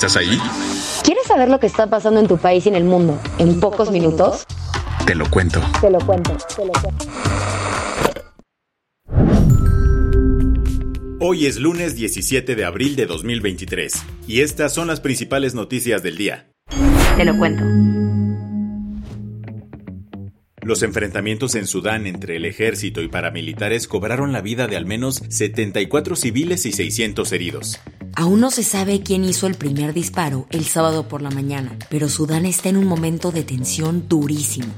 ¿Estás ahí? ¿Quieres saber lo que está pasando en tu país y en el mundo en pocos minutos? Te lo cuento. Te lo cuento, te lo cuento. Hoy es lunes 17 de abril de 2023 y estas son las principales noticias del día. Te lo cuento. Los enfrentamientos en Sudán entre el ejército y paramilitares cobraron la vida de al menos 74 civiles y 600 heridos. Aún no se sabe quién hizo el primer disparo el sábado por la mañana, pero Sudán está en un momento de tensión durísimo.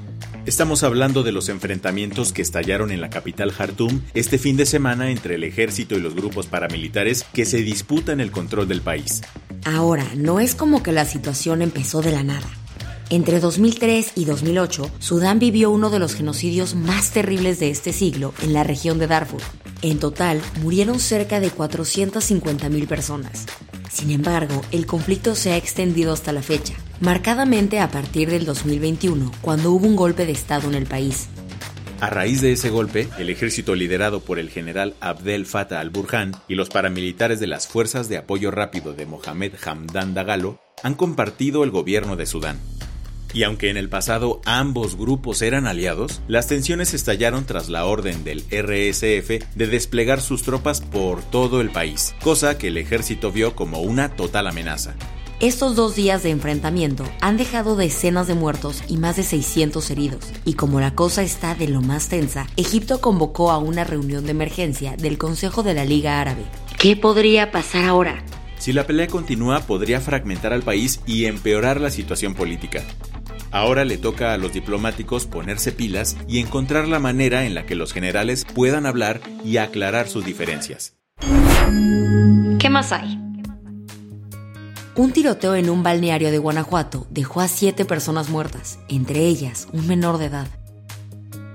Estamos hablando de los enfrentamientos que estallaron en la capital Jartum este fin de semana entre el ejército y los grupos paramilitares que se disputan el control del país. Ahora, no es como que la situación empezó de la nada. Entre 2003 y 2008, Sudán vivió uno de los genocidios más terribles de este siglo en la región de Darfur. En total, murieron cerca de 450.000 personas. Sin embargo, el conflicto se ha extendido hasta la fecha, marcadamente a partir del 2021, cuando hubo un golpe de Estado en el país. A raíz de ese golpe, el ejército liderado por el general Abdel Fattah al-Burhan y los paramilitares de las Fuerzas de Apoyo Rápido de Mohamed Hamdan Dagalo han compartido el gobierno de Sudán. Y aunque en el pasado ambos grupos eran aliados, las tensiones estallaron tras la orden del RSF de desplegar sus tropas por todo el país, cosa que el ejército vio como una total amenaza. Estos dos días de enfrentamiento han dejado decenas de muertos y más de 600 heridos. Y como la cosa está de lo más tensa, Egipto convocó a una reunión de emergencia del Consejo de la Liga Árabe. ¿Qué podría pasar ahora? Si la pelea continúa, podría fragmentar al país y empeorar la situación política. Ahora le toca a los diplomáticos ponerse pilas y encontrar la manera en la que los generales puedan hablar y aclarar sus diferencias. ¿Qué más hay? Un tiroteo en un balneario de Guanajuato dejó a siete personas muertas, entre ellas un menor de edad.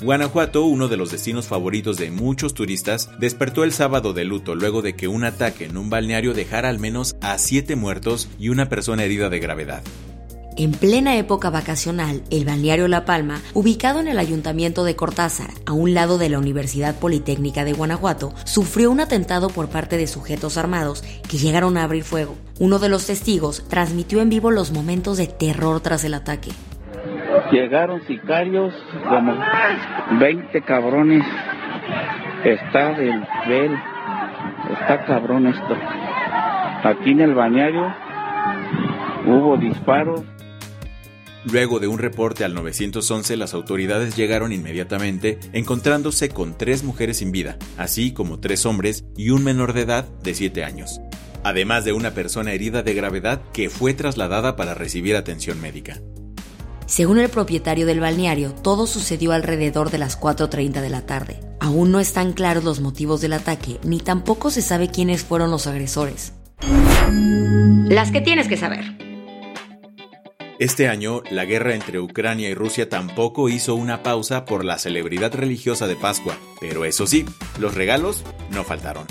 Guanajuato, uno de los destinos favoritos de muchos turistas, despertó el sábado de luto luego de que un ataque en un balneario dejara al menos a siete muertos y una persona herida de gravedad. En plena época vacacional, el balneario La Palma, ubicado en el ayuntamiento de Cortázar, a un lado de la Universidad Politécnica de Guanajuato, sufrió un atentado por parte de sujetos armados que llegaron a abrir fuego. Uno de los testigos transmitió en vivo los momentos de terror tras el ataque. Llegaron sicarios, como 20 cabrones. Está del está cabrón esto. Aquí en el bañario hubo disparos. Luego de un reporte al 911, las autoridades llegaron inmediatamente, encontrándose con tres mujeres sin vida, así como tres hombres y un menor de edad de 7 años, además de una persona herida de gravedad que fue trasladada para recibir atención médica. Según el propietario del balneario, todo sucedió alrededor de las 4.30 de la tarde. Aún no están claros los motivos del ataque, ni tampoco se sabe quiénes fueron los agresores. Las que tienes que saber. Este año, la guerra entre Ucrania y Rusia tampoco hizo una pausa por la celebridad religiosa de Pascua, pero eso sí, los regalos no faltaron.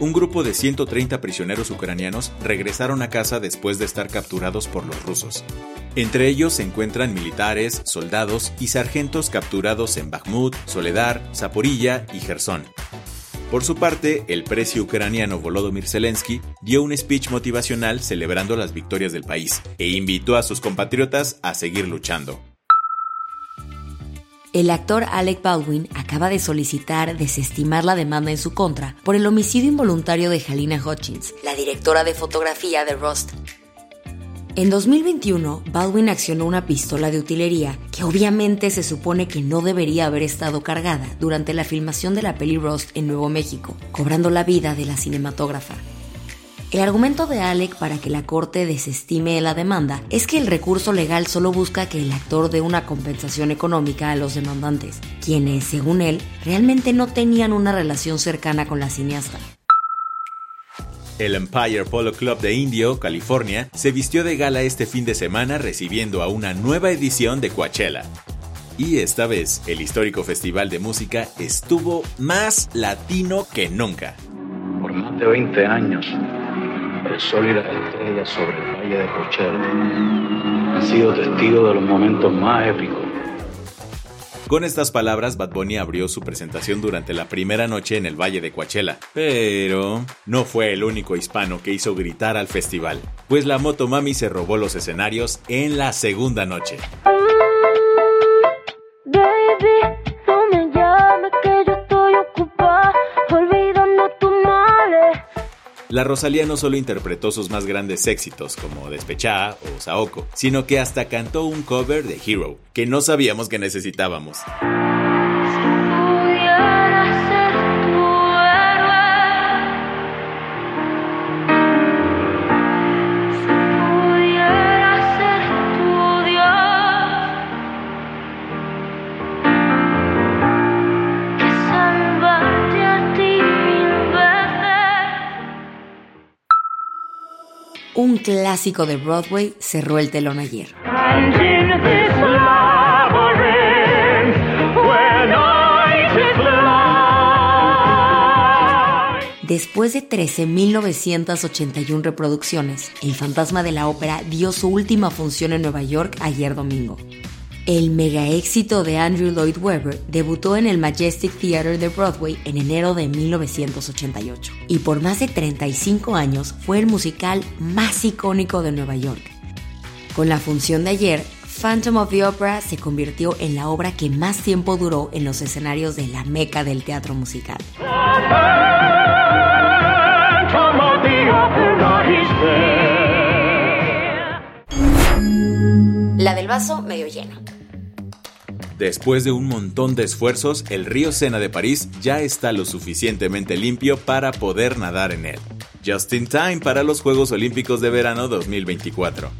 Un grupo de 130 prisioneros ucranianos regresaron a casa después de estar capturados por los rusos. Entre ellos se encuentran militares, soldados y sargentos capturados en Bakhmut, Soledar, Zaporilla y Gerson. Por su parte, el precio ucraniano Volodymyr Zelensky dio un speech motivacional celebrando las victorias del país e invitó a sus compatriotas a seguir luchando. El actor Alec Baldwin acaba de solicitar desestimar la demanda en su contra por el homicidio involuntario de Halina Hutchins, la directora de fotografía de Rust. En 2021, Baldwin accionó una pistola de utilería que obviamente se supone que no debería haber estado cargada durante la filmación de la peli Rust en Nuevo México, cobrando la vida de la cinematógrafa. El argumento de Alec para que la corte desestime la demanda es que el recurso legal solo busca que el actor dé una compensación económica a los demandantes, quienes, según él, realmente no tenían una relación cercana con la cineasta. El Empire Polo Club de Indio, California, se vistió de gala este fin de semana recibiendo a una nueva edición de Coachella. Y esta vez, el histórico festival de música estuvo más latino que nunca. Por más de 20 años, el sol y las estrellas sobre el valle de Coachella han sido testigos de los momentos más épicos con estas palabras, Bad Bunny abrió su presentación durante la primera noche en el Valle de Coachella. Pero no fue el único hispano que hizo gritar al festival, pues la Motomami se robó los escenarios en la segunda noche. La Rosalía no solo interpretó sus más grandes éxitos como Despechá o Saoko, sino que hasta cantó un cover de Hero, que no sabíamos que necesitábamos. Un clásico de Broadway cerró el telón ayer. Después de 13.981 reproducciones, El Fantasma de la Ópera dio su última función en Nueva York ayer domingo. El mega éxito de Andrew Lloyd Webber debutó en el Majestic Theater de Broadway en enero de 1988 y por más de 35 años fue el musical más icónico de Nueva York. Con la función de ayer, Phantom of the Opera se convirtió en la obra que más tiempo duró en los escenarios de la meca del teatro musical. La del vaso medio lleno. Después de un montón de esfuerzos, el río Sena de París ya está lo suficientemente limpio para poder nadar en él. Just in time para los Juegos Olímpicos de Verano 2024.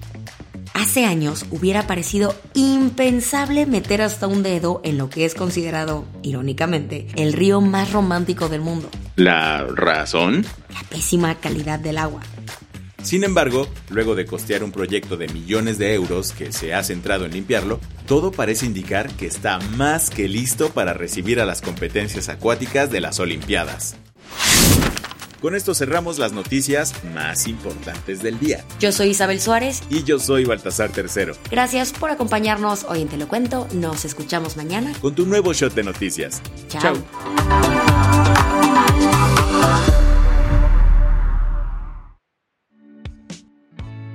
Hace años hubiera parecido impensable meter hasta un dedo en lo que es considerado, irónicamente, el río más romántico del mundo. ¿La razón? La pésima calidad del agua. Sin embargo, luego de costear un proyecto de millones de euros que se ha centrado en limpiarlo, todo parece indicar que está más que listo para recibir a las competencias acuáticas de las Olimpiadas. Con esto cerramos las noticias más importantes del día. Yo soy Isabel Suárez. Y yo soy Baltasar Tercero. Gracias por acompañarnos hoy en Te lo Cuento. Nos escuchamos mañana. Con tu nuevo shot de noticias. Chao.